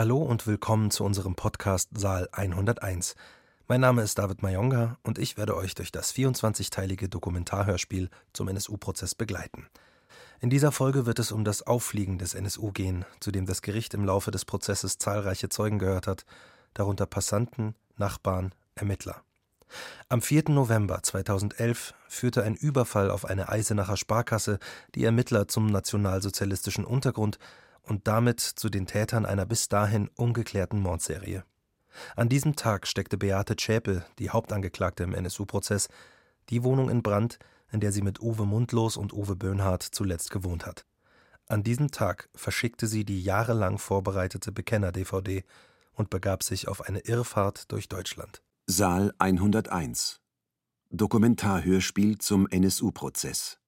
Hallo und willkommen zu unserem Podcast Saal 101. Mein Name ist David Mayonga und ich werde euch durch das 24-teilige Dokumentarhörspiel zum NSU-Prozess begleiten. In dieser Folge wird es um das Auffliegen des NSU gehen, zu dem das Gericht im Laufe des Prozesses zahlreiche Zeugen gehört hat, darunter Passanten, Nachbarn, Ermittler. Am 4. November 2011 führte ein Überfall auf eine Eisenacher Sparkasse die Ermittler zum nationalsozialistischen Untergrund und damit zu den Tätern einer bis dahin ungeklärten Mordserie. An diesem Tag steckte Beate Zschäpe, die Hauptangeklagte im NSU-Prozess, die Wohnung in Brand, in der sie mit Uwe Mundlos und Uwe Böhnhardt zuletzt gewohnt hat. An diesem Tag verschickte sie die jahrelang vorbereitete Bekenner-DVD und begab sich auf eine Irrfahrt durch Deutschland. Saal 101 Dokumentarhörspiel zum NSU-Prozess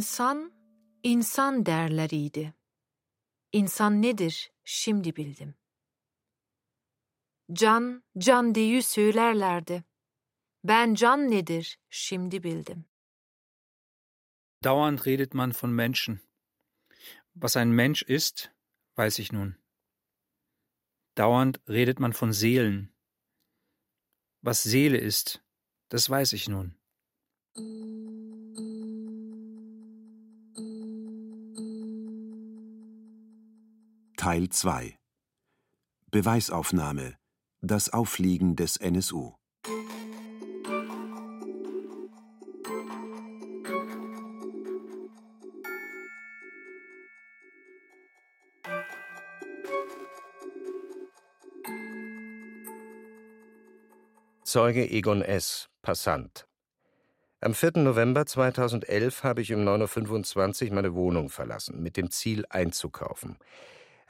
İnsan, insan derleriydi. İnsan nedir şimdi bildim. Can, can diye söylerlerdi. Ben can nedir şimdi bildim. Dauernd redet man von Menschen. Was ein Mensch ist, weiß ich nun. Dauernd redet man von Seelen. Was Seele ist, das weiß ich nun. Teil 2 Beweisaufnahme Das Auffliegen des NSU Zeuge Egon S., Passant. Am 4. November 2011 habe ich um 9.25 Uhr meine Wohnung verlassen, mit dem Ziel einzukaufen.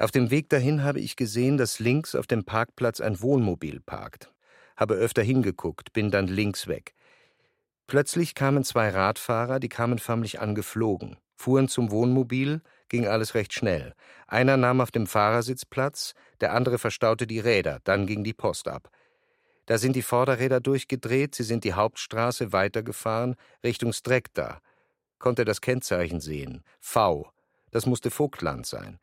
Auf dem Weg dahin habe ich gesehen, dass links auf dem Parkplatz ein Wohnmobil parkt. Habe öfter hingeguckt, bin dann links weg. Plötzlich kamen zwei Radfahrer, die kamen förmlich angeflogen, fuhren zum Wohnmobil, ging alles recht schnell. Einer nahm auf dem Fahrersitz Platz, der andere verstaute die Räder, dann ging die Post ab. Da sind die Vorderräder durchgedreht, sie sind die Hauptstraße weitergefahren, Richtung Strekta. Konnte das Kennzeichen sehen. V. Das musste Vogtland sein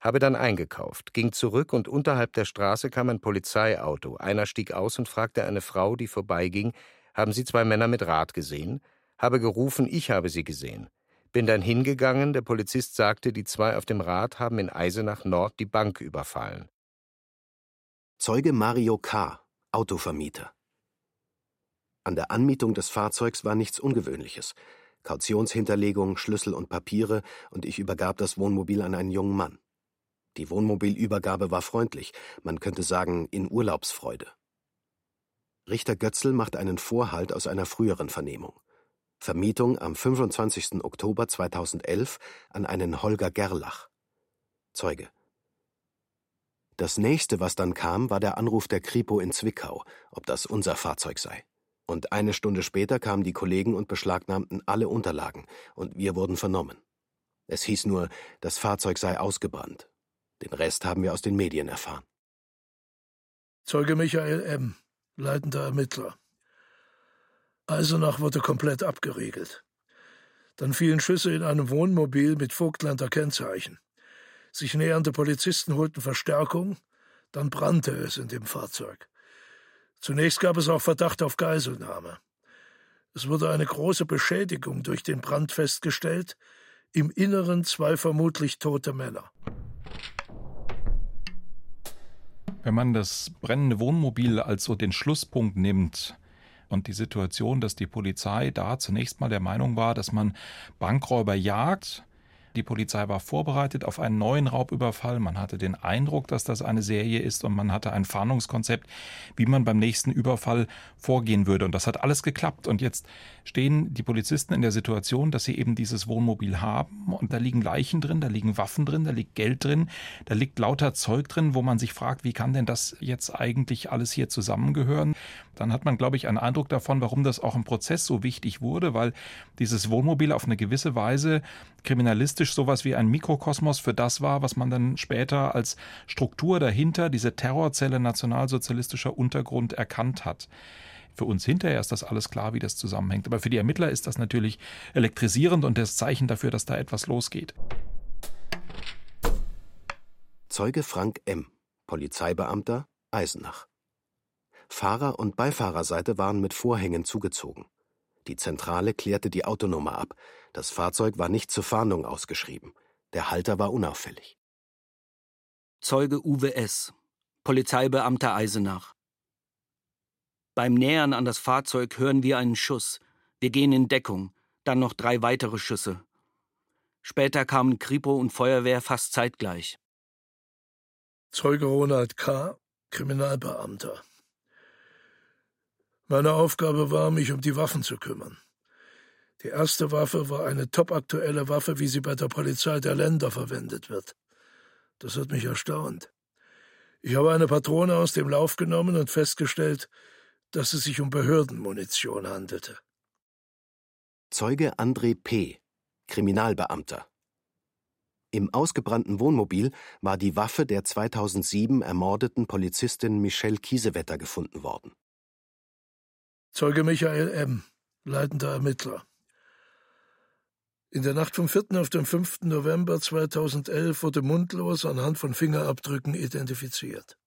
habe dann eingekauft, ging zurück und unterhalb der Straße kam ein Polizeiauto. Einer stieg aus und fragte eine Frau, die vorbeiging, haben Sie zwei Männer mit Rad gesehen? Habe gerufen, ich habe sie gesehen. Bin dann hingegangen, der Polizist sagte, die zwei auf dem Rad haben in Eisenach Nord die Bank überfallen. Zeuge Mario K., Autovermieter. An der Anmietung des Fahrzeugs war nichts Ungewöhnliches. Kautionshinterlegung, Schlüssel und Papiere, und ich übergab das Wohnmobil an einen jungen Mann. Die Wohnmobilübergabe war freundlich, man könnte sagen in Urlaubsfreude. Richter Götzl macht einen Vorhalt aus einer früheren Vernehmung. Vermietung am 25. Oktober 2011 an einen Holger Gerlach. Zeuge. Das nächste, was dann kam, war der Anruf der Kripo in Zwickau, ob das unser Fahrzeug sei. Und eine Stunde später kamen die Kollegen und beschlagnahmten alle Unterlagen, und wir wurden vernommen. Es hieß nur, das Fahrzeug sei ausgebrannt. Den Rest haben wir aus den Medien erfahren. Zeuge Michael M., leitender Ermittler. Eisenach wurde komplett abgeriegelt. Dann fielen Schüsse in einem Wohnmobil mit Vogtlander Kennzeichen. Sich nähernde Polizisten holten Verstärkung, dann brannte es in dem Fahrzeug. Zunächst gab es auch Verdacht auf Geiselnahme. Es wurde eine große Beschädigung durch den Brand festgestellt, im Inneren zwei vermutlich tote Männer. Wenn man das brennende Wohnmobil als so den Schlusspunkt nimmt, und die Situation, dass die Polizei da zunächst mal der Meinung war, dass man Bankräuber jagt, die Polizei war vorbereitet auf einen neuen Raubüberfall. Man hatte den Eindruck, dass das eine Serie ist und man hatte ein Fahndungskonzept, wie man beim nächsten Überfall vorgehen würde. Und das hat alles geklappt. Und jetzt stehen die Polizisten in der Situation, dass sie eben dieses Wohnmobil haben und da liegen Leichen drin, da liegen Waffen drin, da liegt Geld drin, da liegt lauter Zeug drin, wo man sich fragt, wie kann denn das jetzt eigentlich alles hier zusammengehören? Dann hat man, glaube ich, einen Eindruck davon, warum das auch im Prozess so wichtig wurde, weil dieses Wohnmobil auf eine gewisse Weise kriminalistisch sowas wie ein Mikrokosmos für das war, was man dann später als Struktur dahinter, diese Terrorzelle nationalsozialistischer Untergrund erkannt hat. Für uns hinterher ist das alles klar, wie das zusammenhängt. Aber für die Ermittler ist das natürlich elektrisierend und das Zeichen dafür, dass da etwas losgeht. Zeuge Frank M., Polizeibeamter, Eisenach. Fahrer- und Beifahrerseite waren mit Vorhängen zugezogen. Die Zentrale klärte die Autonummer ab. Das Fahrzeug war nicht zur Fahndung ausgeschrieben. Der Halter war unauffällig. Zeuge Uwe S., Polizeibeamter Eisenach. Beim Nähern an das Fahrzeug hören wir einen Schuss. Wir gehen in Deckung, dann noch drei weitere Schüsse. Später kamen Kripo und Feuerwehr fast zeitgleich. Zeuge Ronald K., Kriminalbeamter. Meine Aufgabe war, mich um die Waffen zu kümmern. Die erste Waffe war eine topaktuelle Waffe, wie sie bei der Polizei der Länder verwendet wird. Das hat mich erstaunt. Ich habe eine Patrone aus dem Lauf genommen und festgestellt, dass es sich um Behördenmunition handelte. Zeuge André P., Kriminalbeamter. Im ausgebrannten Wohnmobil war die Waffe der 2007 ermordeten Polizistin Michelle Kiesewetter gefunden worden. Zeuge Michael M., leitender Ermittler. In der Nacht vom 4. auf den 5. November 2011 wurde Mundlos anhand von Fingerabdrücken identifiziert.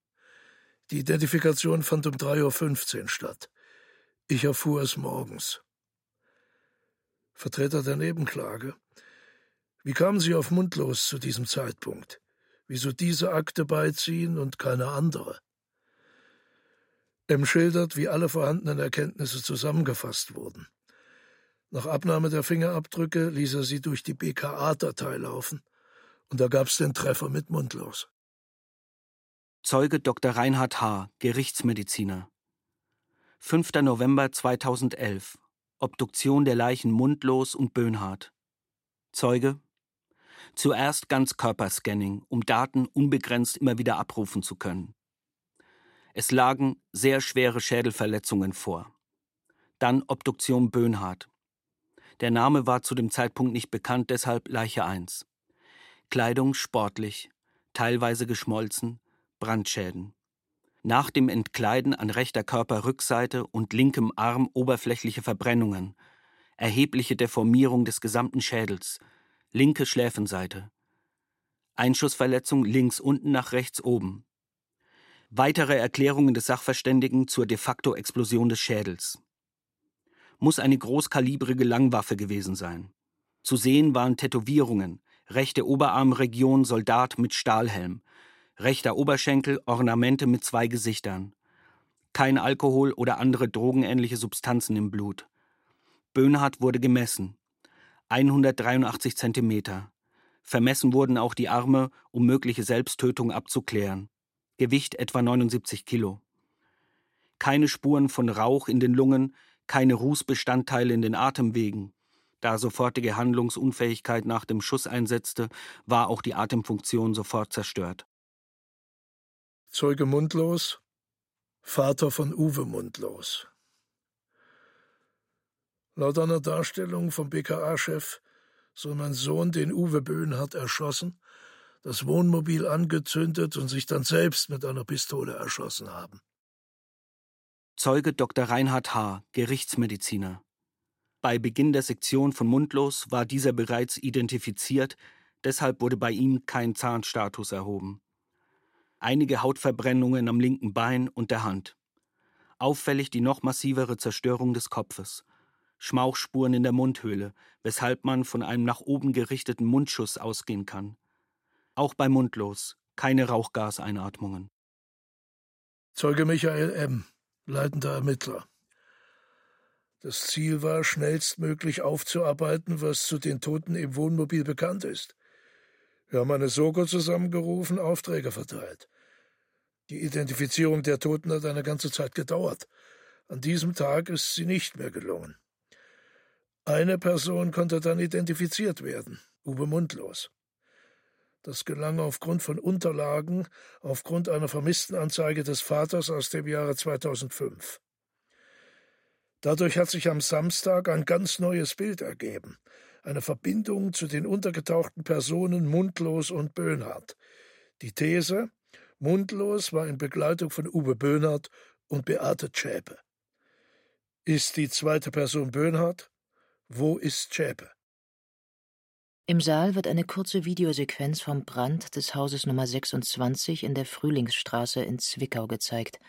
Die Identifikation fand um 3.15 Uhr statt. Ich erfuhr es morgens. Vertreter der Nebenklage. Wie kamen Sie auf Mundlos zu diesem Zeitpunkt? Wieso diese Akte beiziehen und keine andere? M schildert, wie alle vorhandenen Erkenntnisse zusammengefasst wurden. Nach Abnahme der Fingerabdrücke ließ er sie durch die BKA-Datei laufen, und da gab's den Treffer mit Mundlos. Zeuge Dr. Reinhard H., Gerichtsmediziner. 5. November 2011. Obduktion der Leichen Mundlos und Böhnhardt. Zeuge. Zuerst Ganzkörperscanning, um Daten unbegrenzt immer wieder abrufen zu können. Es lagen sehr schwere Schädelverletzungen vor. Dann Obduktion Böhnhardt. Der Name war zu dem Zeitpunkt nicht bekannt, deshalb Leiche 1. Kleidung sportlich, teilweise geschmolzen, Brandschäden. Nach dem Entkleiden an rechter Körperrückseite und linkem Arm oberflächliche Verbrennungen, erhebliche Deformierung des gesamten Schädels, linke Schläfenseite. Einschussverletzung links unten nach rechts oben. Weitere Erklärungen des Sachverständigen zur de facto Explosion des Schädels. Muss eine großkalibrige Langwaffe gewesen sein. Zu sehen waren Tätowierungen, rechte Oberarmregion Soldat mit Stahlhelm, rechter Oberschenkel Ornamente mit zwei Gesichtern. Kein Alkohol oder andere drogenähnliche Substanzen im Blut. Böhnhardt wurde gemessen. 183 Zentimeter. Vermessen wurden auch die Arme, um mögliche Selbsttötung abzuklären. Gewicht etwa 79 Kilo. Keine Spuren von Rauch in den Lungen, keine Rußbestandteile in den Atemwegen. Da sofortige Handlungsunfähigkeit nach dem Schuss einsetzte, war auch die Atemfunktion sofort zerstört. Zeuge Mundlos, Vater von Uwe Mundlos. Laut einer Darstellung vom BKA-Chef soll mein Sohn den Uwe Böhnhardt erschossen, das Wohnmobil angezündet und sich dann selbst mit einer Pistole erschossen haben. Zeuge Dr. Reinhard H., Gerichtsmediziner. Bei Beginn der Sektion von Mundlos war dieser bereits identifiziert, deshalb wurde bei ihm kein Zahnstatus erhoben einige Hautverbrennungen am linken Bein und der Hand. Auffällig die noch massivere Zerstörung des Kopfes. Schmauchspuren in der Mundhöhle, weshalb man von einem nach oben gerichteten Mundschuss ausgehen kann. Auch bei Mundlos keine Rauchgaseinatmungen. Zeuge Michael M., leitender Ermittler. Das Ziel war, schnellstmöglich aufzuarbeiten, was zu den Toten im Wohnmobil bekannt ist. Wir haben eine Soko zusammengerufen, Aufträge verteilt. Die Identifizierung der Toten hat eine ganze Zeit gedauert. An diesem Tag ist sie nicht mehr gelungen. Eine Person konnte dann identifiziert werden, Uwe Mundlos. Das gelang aufgrund von Unterlagen, aufgrund einer Vermisstenanzeige des Vaters aus dem Jahre 2005. Dadurch hat sich am Samstag ein ganz neues Bild ergeben. eine Verbindung zu den untergetauchten Personen Mundlos und Böhnhardt. Die These, Mundlos war in Begleitung von Uwe Böhnhardt und Beate Zschäpe. Ist die zweite Person Böhnhardt? Wo ist Zschäpe? Im Saal wird eine kurze Videosequenz vom Brand des Hauses Nummer 26 in der Frühlingsstraße in Zwickau gezeigt,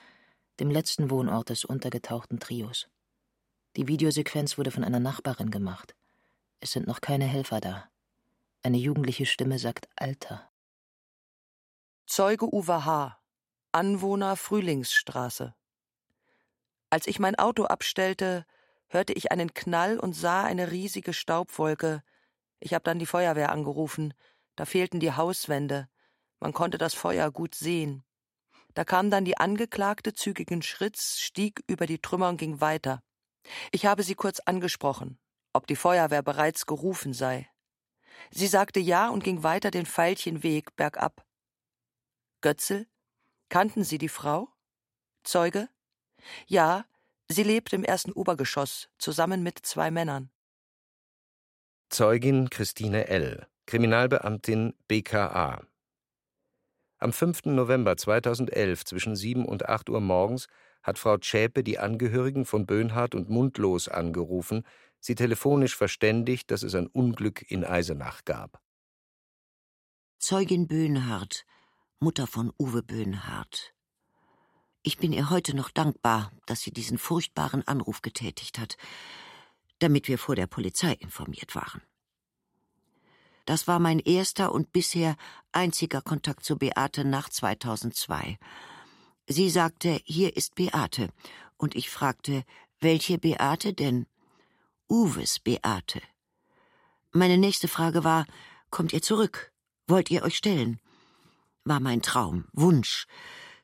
dem letzten Wohnort des untergetauchten Trios. Die Videosequenz wurde von einer Nachbarin gemacht. Es sind noch keine Helfer da. Eine jugendliche Stimme sagt Alter. Zeuge Uwe H., Anwohner Frühlingsstraße. Als ich mein Auto abstellte, hörte ich einen Knall und sah eine riesige Staubwolke. Ich habe dann die Feuerwehr angerufen. Da fehlten die Hauswände. Man konnte das Feuer gut sehen. Da kam dann die Angeklagte zügigen Schritts, stieg über die Trümmer und ging weiter. Ich habe sie kurz angesprochen, ob die Feuerwehr bereits gerufen sei. Sie sagte ja und ging weiter den Veilchenweg bergab. Götzel? Kannten Sie die Frau? Zeuge? Ja, sie lebt im ersten Obergeschoss, zusammen mit zwei Männern. Zeugin Christine L., Kriminalbeamtin BKA. Am 5. November 2011 zwischen 7 und 8 Uhr morgens hat Frau Zschäpe die Angehörigen von Böhnhardt und Mundlos angerufen, sie telefonisch verständigt, dass es ein Unglück in Eisenach gab. Zeugin Böhnhardt, Mutter von Uwe Böhnhardt. Ich bin ihr heute noch dankbar, dass sie diesen furchtbaren Anruf getätigt hat, damit wir vor der Polizei informiert waren. Das war mein erster und bisher einziger Kontakt zu Beate nach 2002. Sie sagte, hier ist Beate, und ich fragte, welche Beate denn? Uwes Beate. Meine nächste Frage war, kommt ihr zurück? Wollt ihr euch stellen? War mein Traum, Wunsch.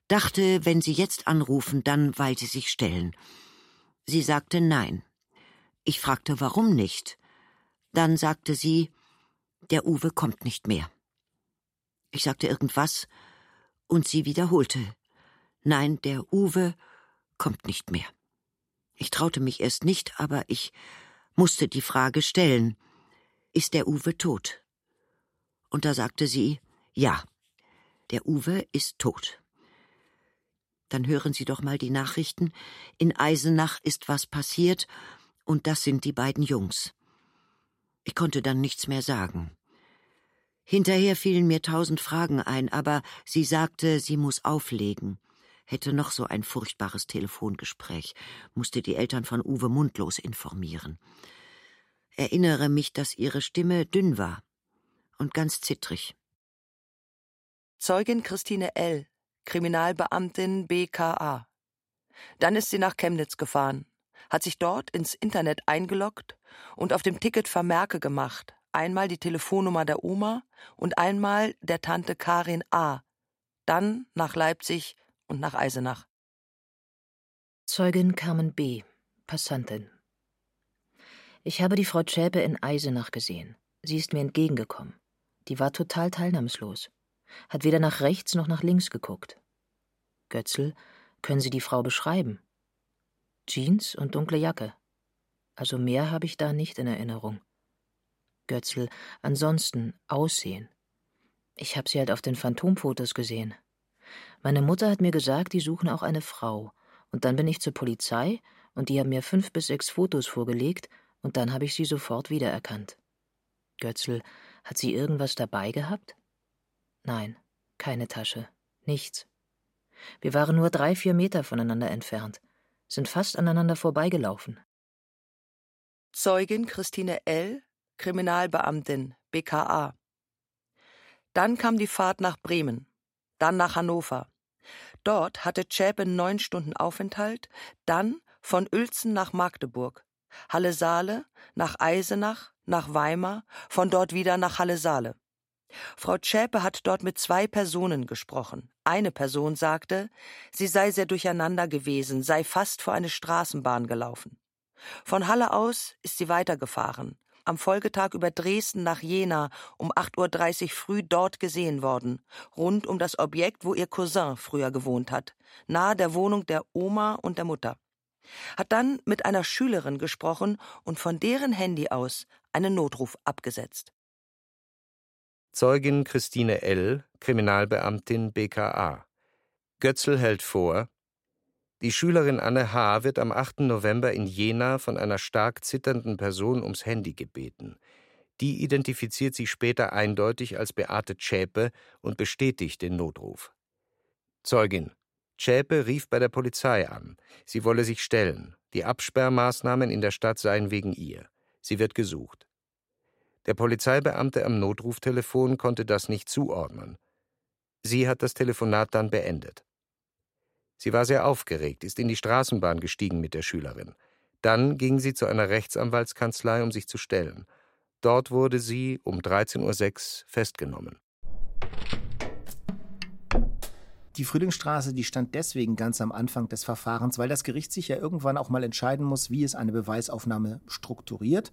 Dachte, wenn Sie jetzt anrufen, dann weil Sie sich stellen. Sie sagte nein. Ich fragte, warum nicht? Dann sagte sie, der Uwe kommt nicht mehr. Ich sagte irgendwas, und sie wiederholte, Nein, der Uwe kommt nicht mehr. Ich traute mich erst nicht, aber ich musste die Frage stellen Ist der Uwe tot? Und da sagte sie Ja, der Uwe ist tot. Dann hören Sie doch mal die Nachrichten. In Eisenach ist was passiert, und das sind die beiden Jungs. Ich konnte dann nichts mehr sagen. Hinterher fielen mir tausend Fragen ein, aber sie sagte, sie muss auflegen hätte noch so ein furchtbares Telefongespräch, musste die Eltern von Uwe mundlos informieren. Erinnere mich, dass ihre Stimme dünn war und ganz zittrig. Zeugin Christine L., Kriminalbeamtin BKA. Dann ist sie nach Chemnitz gefahren, hat sich dort ins Internet eingeloggt und auf dem Ticket Vermerke gemacht. Einmal die Telefonnummer der Oma und einmal der Tante Karin A. Dann nach Leipzig und nach Eisenach. Zeugin Carmen B., Passantin. Ich habe die Frau Zschäpe in Eisenach gesehen. Sie ist mir entgegengekommen. Die war total teilnahmslos. Hat weder nach rechts noch nach links geguckt. Götzl, können Sie die Frau beschreiben? Jeans und dunkle Jacke. Also mehr habe ich da nicht in Erinnerung. Götzl, ansonsten Aussehen. Ich habe sie halt auf den Phantomfotos gesehen. Meine Mutter hat mir gesagt, die suchen auch eine Frau. Und dann bin ich zur Polizei und die haben mir fünf bis sechs Fotos vorgelegt und dann habe ich sie sofort wiedererkannt. Götzl, hat sie irgendwas dabei gehabt? Nein, keine Tasche, nichts. Wir waren nur drei, vier Meter voneinander entfernt, sind fast aneinander vorbeigelaufen. Zeugin Christine L., Kriminalbeamtin, BKA. Dann kam die Fahrt nach Bremen dann nach Hannover. Dort hatte Zschäpe neun Stunden Aufenthalt, dann von Uelzen nach Magdeburg, Halle-Saale, nach Eisenach, nach Weimar, von dort wieder nach Halle-Saale. Frau Zschäpe hat dort mit zwei Personen gesprochen. Eine Person sagte, sie sei sehr durcheinander gewesen, sei fast vor eine Straßenbahn gelaufen. Von Halle aus ist sie weitergefahren, am Folgetag über Dresden nach Jena um 8.30 Uhr früh dort gesehen worden, rund um das Objekt, wo ihr Cousin früher gewohnt hat, nahe der Wohnung der Oma und der Mutter. hat dann mit einer Schülerin gesprochen und von deren Handy aus einen Notruf abgesetzt. Zeugin Christine L., Kriminalbeamtin BKA. Götzl hält vor, die Schülerin Anne H. wird am 8. November in Jena von einer stark zitternden Person ums Handy gebeten. Die identifiziert sich später eindeutig als Beate Zschäpe und bestätigt den Notruf. Zeugin Zschäpe rief bei der Polizei an. Sie wolle sich stellen. Die Absperrmaßnahmen in der Stadt seien wegen ihr. Sie wird gesucht. Der Polizeibeamte am Notruftelefon konnte das nicht zuordnen. Sie hat das Telefonat dann beendet. Sie war sehr aufgeregt, ist in die Straßenbahn gestiegen mit der Schülerin. Dann ging sie zu einer Rechtsanwaltskanzlei, um sich zu stellen. Dort wurde sie um 13.06 Uhr festgenommen. Die Frühlingsstraße, die stand deswegen ganz am Anfang des Verfahrens, weil das Gericht sich ja irgendwann auch mal entscheiden muss, wie es eine Beweisaufnahme strukturiert.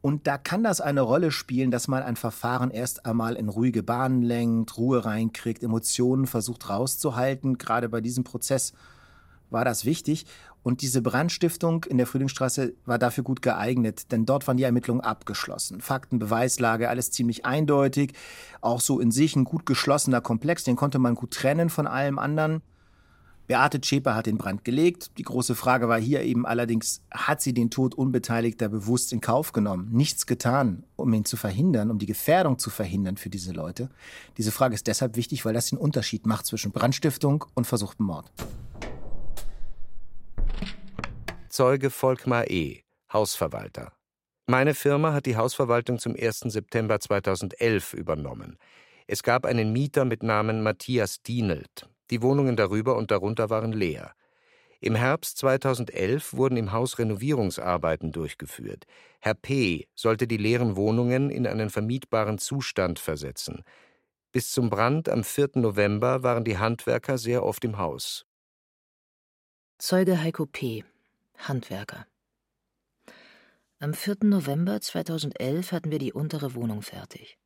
Und da kann das eine Rolle spielen, dass man ein Verfahren erst einmal in ruhige Bahnen lenkt, Ruhe reinkriegt, Emotionen versucht rauszuhalten. Gerade bei diesem Prozess war das wichtig. Und diese Brandstiftung in der Frühlingsstraße war dafür gut geeignet, denn dort waren die Ermittlungen abgeschlossen. Fakten, Beweislage, alles ziemlich eindeutig. Auch so in sich ein gut geschlossener Komplex, den konnte man gut trennen von allem anderen. Beate Zschäper hat den Brand gelegt. Die große Frage war hier eben allerdings, hat sie den Tod Unbeteiligter bewusst in Kauf genommen? Nichts getan, um ihn zu verhindern, um die Gefährdung zu verhindern für diese Leute? Diese Frage ist deshalb wichtig, weil das den Unterschied macht zwischen Brandstiftung und versuchtem Mord. Zeuge Volkmar E., Hausverwalter. Meine Firma hat die Hausverwaltung zum 1. September 2011 übernommen. Es gab einen Mieter mit Namen Matthias Dienelt. Die Wohnungen darüber und darunter waren leer. Im Herbst 2011 wurden im Haus Renovierungsarbeiten durchgeführt. Herr P. sollte die leeren Wohnungen in einen vermietbaren Zustand versetzen. Bis zum Brand am 4. November waren die Handwerker sehr oft im Haus. Zeuge Heiko P., Handwerker. Am 4. November 2011 hatten wir die untere Wohnung fertig.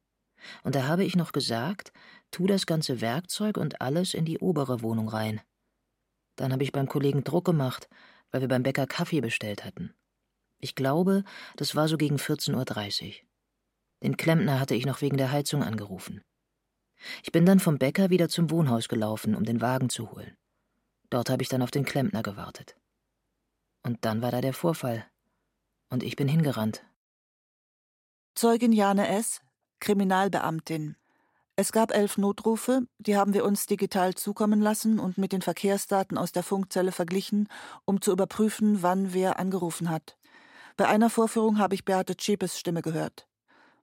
Und da habe ich noch gesagt, tu das ganze Werkzeug und alles in die obere Wohnung rein. Dann habe ich beim Kollegen Druck gemacht, weil wir beim Bäcker Kaffee bestellt hatten. Ich glaube, das war so gegen 14.30 Uhr. Den Klempner hatte ich noch wegen der Heizung angerufen. Ich bin dann vom Bäcker wieder zum Wohnhaus gelaufen, um den Wagen zu holen. Dort habe ich dann auf den Klempner gewartet. Und dann war da der Vorfall. Und ich bin hingerannt. Zeugin Jane S., Kriminalbeamtin. Es gab elf Notrufe, die haben wir uns digital zukommen lassen und mit den Verkehrsdaten aus der Funkzelle verglichen, um zu überprüfen, wann wer angerufen hat. Bei einer Vorführung habe ich Beate Zschäpes Stimme gehört.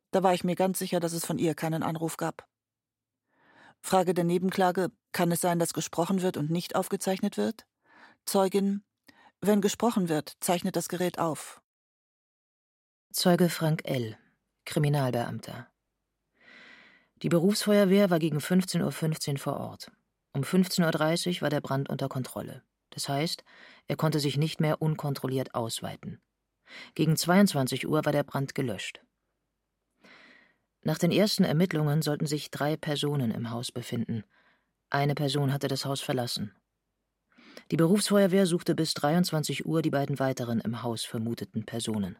Da war ich mir ganz sicher, dass es von ihr keinen Anruf gab. Frage der Nebenklage: Kann es sein, dass gesprochen wird und nicht aufgezeichnet wird? Zeugin: Wenn gesprochen wird, zeichnet das Gerät auf. Zeuge Frank L., Kriminalbeamter. Die Berufsfeuerwehr war gegen 15.15 Uhr vor Ort. Um 15.30 Uhr war der Brand unter Kontrolle. Das heißt, er konnte sich nicht mehr unkontrolliert ausweiten. Gegen 22 Uhr war der Brand gelöscht. Nach den ersten Ermittlungen sollten sich drei Personen im Haus befinden. Eine Person hatte das Haus verlassen. Die Berufsfeuerwehr suchte bis 23 Uhr die beiden weiteren im Haus vermuteten Personen.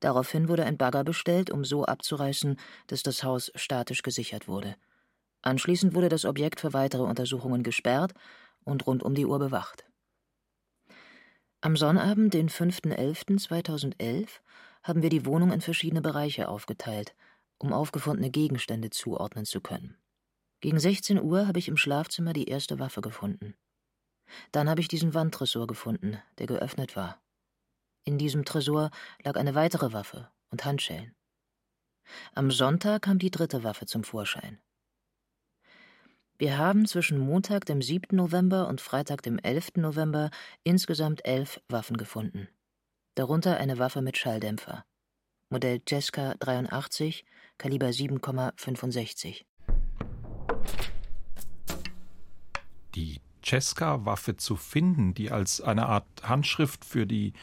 Daraufhin wurde ein Bagger bestellt, um so abzureißen, dass das Haus statisch gesichert wurde. Anschließend wurde das Objekt für weitere Untersuchungen gesperrt und rund um die Uhr bewacht. Am Sonnabend, den 5.11.2011, haben wir die Wohnung in verschiedene Bereiche aufgeteilt, um aufgefundene Gegenstände zuordnen zu können. Gegen 16 Uhr habe ich im Schlafzimmer die erste Waffe gefunden. Dann habe ich diesen Wandtresor gefunden, der geöffnet war. In diesem Tresor lag eine weitere Waffe und Handschellen. Am Sonntag kam die dritte Waffe zum Vorschein. Wir haben zwischen Montag, dem 7. November und Freitag, dem 11. November insgesamt elf Waffen gefunden. Darunter eine Waffe mit Schalldämpfer. Modell Jeska 83, Kaliber 7,65. Die Cesca-Waffe zu finden, die als eine Art Handschrift für die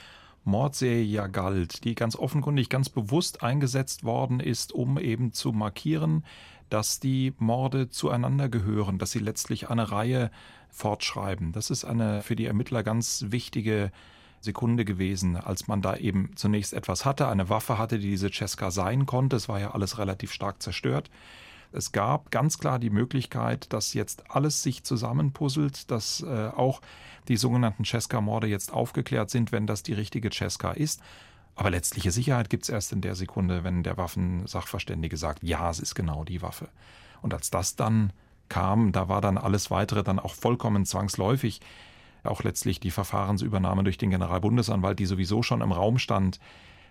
Mordserie ja galt, die ganz offenkundig, ganz bewusst eingesetzt worden ist, um eben zu markieren, dass die Morde zueinander gehören, dass sie letztlich eine Reihe fortschreiben. Das ist eine für die Ermittler ganz wichtige Sekunde gewesen, als man da eben zunächst etwas hatte, eine Waffe hatte, die diese Cesca sein konnte. Es war ja alles relativ stark zerstört. Es gab ganz klar die Möglichkeit, dass jetzt alles sich zusammenpuzzelt, dass äh, auch die sogenannten Cesca-Morde jetzt aufgeklärt sind, wenn das die richtige Cesca ist. Aber letztliche Sicherheit gibt es erst in der Sekunde, wenn der Waffensachverständige sagt, ja, es ist genau die Waffe. Und als das dann kam, da war dann alles weitere dann auch vollkommen zwangsläufig. Auch letztlich die Verfahrensübernahme durch den Generalbundesanwalt, die sowieso schon im Raum stand.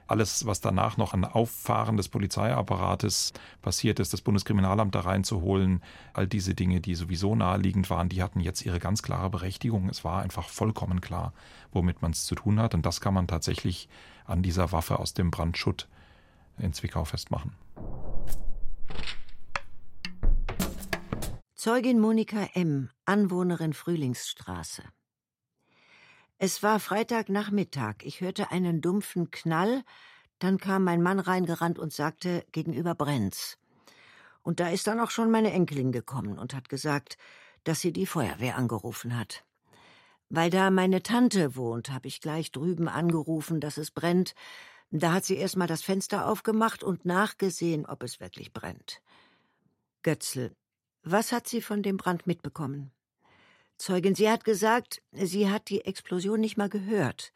Alles, was danach noch an Auffahren des Polizeiapparates passiert ist, das Bundeskriminalamt da reinzuholen, all diese Dinge, die sowieso naheliegend waren, die hatten jetzt ihre ganz klare Berechtigung. Es war einfach vollkommen klar, womit man es zu tun hat. Und das kann man tatsächlich an dieser Waffe aus dem Brandschutt in Zwickau festmachen. Zeugin Monika M., Anwohnerin Frühlingsstraße. Es war Freitagnachmittag. Ich hörte einen dumpfen Knall. Dann kam mein Mann reingerannt und sagte, gegenüber brennt's. Und da ist dann auch schon meine Enkelin gekommen und hat gesagt, dass sie die Feuerwehr angerufen hat. Weil da meine Tante wohnt, habe ich gleich drüben angerufen, dass es brennt. Da hat sie erst mal das Fenster aufgemacht und nachgesehen, ob es wirklich brennt. Götzl, was hat sie von dem Brand mitbekommen? Zeugin, sie hat gesagt, sie hat die Explosion nicht mal gehört.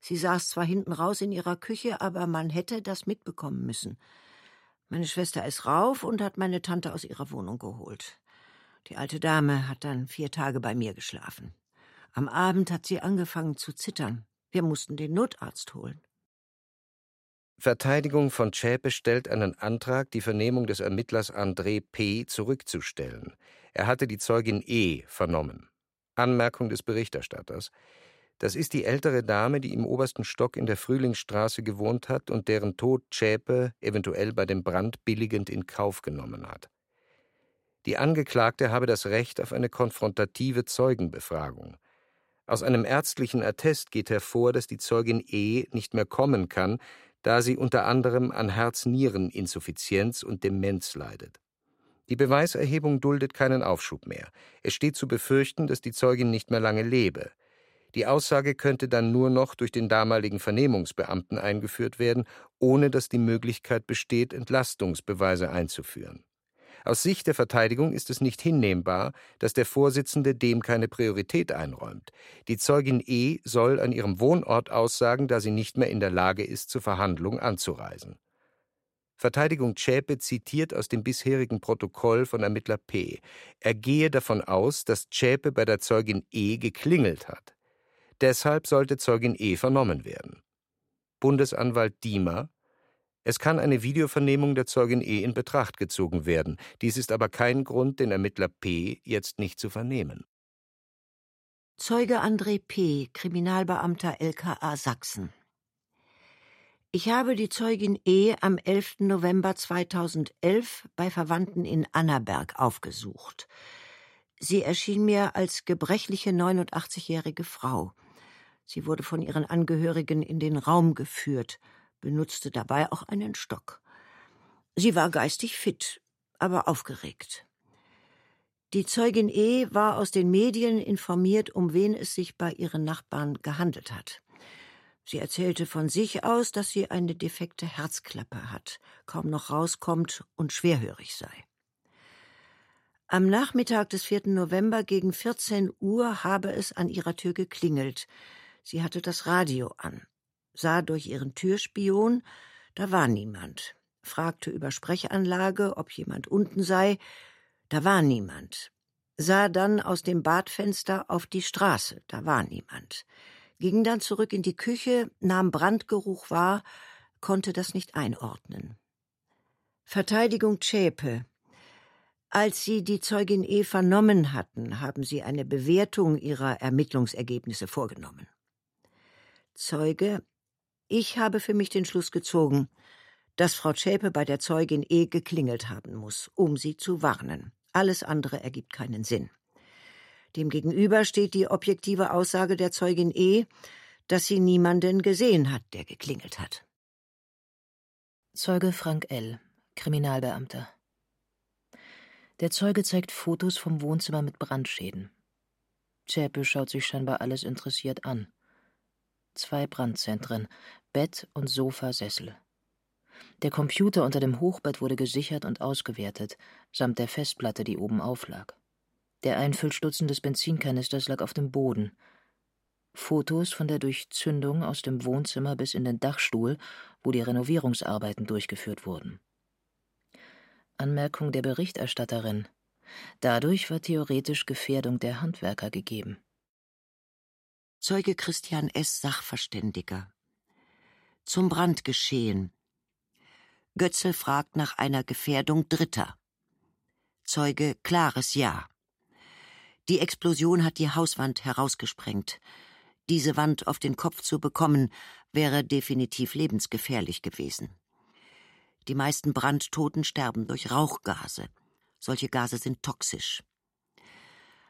Sie saß zwar hinten raus in ihrer Küche, aber man hätte das mitbekommen müssen. Meine Schwester ist rauf und hat meine Tante aus ihrer Wohnung geholt. Die alte Dame hat dann vier Tage bei mir geschlafen. Am Abend hat sie angefangen zu zittern. Wir mussten den Notarzt holen. Verteidigung von Zschäpe stellt einen Antrag, die Vernehmung des Ermittlers André P. zurückzustellen. Er hatte die Zeugin E. vernommen. Anmerkung des Berichterstatters. Das ist die ältere Dame, die im obersten Stock in der Frühlingsstraße gewohnt hat und deren Tod Zschäpe eventuell bei dem Brand billigend in Kauf genommen hat. Die Angeklagte habe das Recht auf eine konfrontative Zeugenbefragung. Aus einem ärztlichen Attest geht hervor, dass die Zeugin E. nicht mehr kommen kann, da sie unter anderem an Herz-Nieren-Insuffizienz und Demenz leidet. Die Beweiserhebung duldet keinen Aufschub mehr. Es steht zu befürchten, dass die Zeugin nicht mehr lange lebe. Die Aussage könnte dann nur noch durch den damaligen Vernehmungsbeamten eingeführt werden, ohne dass die Möglichkeit besteht, Entlastungsbeweise einzuführen. Aus Sicht der Verteidigung ist es nicht hinnehmbar, dass der Vorsitzende dem keine Priorität einräumt. Die Zeugin E soll an ihrem Wohnort aussagen, da sie nicht mehr in der Lage ist, zur Verhandlung anzureisen. Verteidigung Zschäpe zitiert aus dem bisherigen Protokoll von Ermittler P. Er gehe davon aus, dass Zschäpe bei der Zeugin E geklingelt hat. Deshalb sollte Zeugin E vernommen werden. Bundesanwalt Diemer es kann eine Videovernehmung der Zeugin E in Betracht gezogen werden. Dies ist aber kein Grund, den Ermittler P jetzt nicht zu vernehmen. Zeuge André P., Kriminalbeamter LKA Sachsen. Ich habe die Zeugin E. am 11. November 2011 bei Verwandten in Annaberg aufgesucht. Sie erschien mir als gebrechliche 89-jährige Frau. Sie wurde von ihren Angehörigen in den Raum geführt, benutzte dabei auch einen Stock. Sie war geistig fit, aber aufgeregt. Die Zeugin E. war aus den Medien informiert, um wen es sich bei ihren Nachbarn gehandelt hat. Sie erzählte von sich aus, dass sie eine defekte Herzklappe hat, kaum noch rauskommt und schwerhörig sei. Am Nachmittag des 4. November gegen 14 Uhr habe es an ihrer Tür geklingelt. Sie hatte das Radio an, sah durch ihren Türspion, da war niemand, fragte über Sprechanlage, ob jemand unten sei, da war niemand, sah dann aus dem Badfenster auf die Straße, da war niemand ging dann zurück in die Küche, nahm Brandgeruch wahr, konnte das nicht einordnen. Verteidigung Zschäpe. Als Sie die Zeugin E vernommen hatten, haben Sie eine Bewertung Ihrer Ermittlungsergebnisse vorgenommen. Zeuge. Ich habe für mich den Schluss gezogen, dass Frau Zschäpe bei der Zeugin E geklingelt haben muss, um sie zu warnen. Alles andere ergibt keinen Sinn. Demgegenüber steht die objektive Aussage der Zeugin E., dass sie niemanden gesehen hat, der geklingelt hat. Zeuge Frank L., Kriminalbeamter. Der Zeuge zeigt Fotos vom Wohnzimmer mit Brandschäden. Zschäpe schaut sich scheinbar alles interessiert an. Zwei Brandzentren, Bett und Sofa-Sessel. Der Computer unter dem Hochbett wurde gesichert und ausgewertet, samt der Festplatte, die oben auflag. Der Einfüllstutzen des Benzinkanisters lag auf dem Boden. Fotos von der Durchzündung aus dem Wohnzimmer bis in den Dachstuhl, wo die Renovierungsarbeiten durchgeführt wurden. Anmerkung der Berichterstatterin. Dadurch war theoretisch Gefährdung der Handwerker gegeben. Zeuge Christian S. Sachverständiger. Zum Brandgeschehen. Götzel fragt nach einer Gefährdung Dritter. Zeuge klares Ja. Die Explosion hat die Hauswand herausgesprengt. Diese Wand auf den Kopf zu bekommen, wäre definitiv lebensgefährlich gewesen. Die meisten Brandtoten sterben durch Rauchgase. Solche Gase sind toxisch.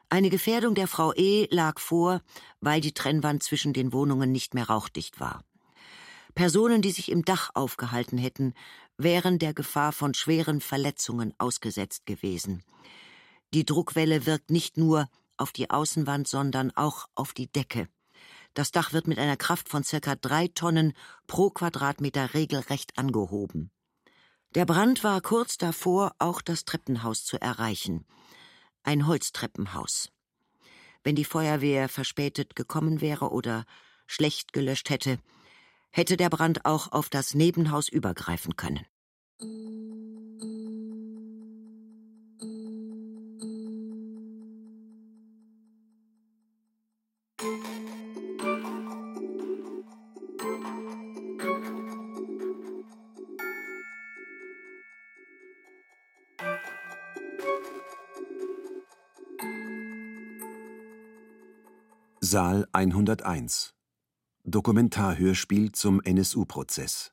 Eine Gefährdung der Frau E lag vor, weil die Trennwand zwischen den Wohnungen nicht mehr rauchdicht war. Personen, die sich im Dach aufgehalten hätten, wären der Gefahr von schweren Verletzungen ausgesetzt gewesen. Die Druckwelle wirkt nicht nur auf die Außenwand, sondern auch auf die Decke. Das Dach wird mit einer Kraft von circa drei Tonnen pro Quadratmeter regelrecht angehoben. Der Brand war kurz davor, auch das Treppenhaus zu erreichen. Ein Holztreppenhaus. Wenn die Feuerwehr verspätet gekommen wäre oder schlecht gelöscht hätte, hätte der Brand auch auf das Nebenhaus übergreifen können. Saal 101 Dokumentarhörspiel zum NSU-Prozess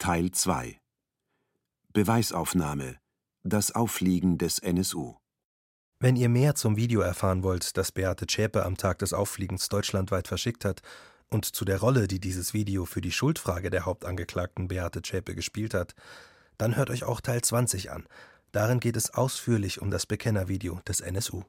Teil 2 Beweisaufnahme. Das Auffliegen des NSU Wenn ihr mehr zum Video erfahren wollt, das Beate Zschäpe am Tag des Auffliegens deutschlandweit verschickt hat und zu der Rolle, die dieses Video für die Schuldfrage der Hauptangeklagten Beate Zschäpe gespielt hat, dann hört euch auch Teil 20 an. Darin geht es ausführlich um das Bekennervideo des NSU.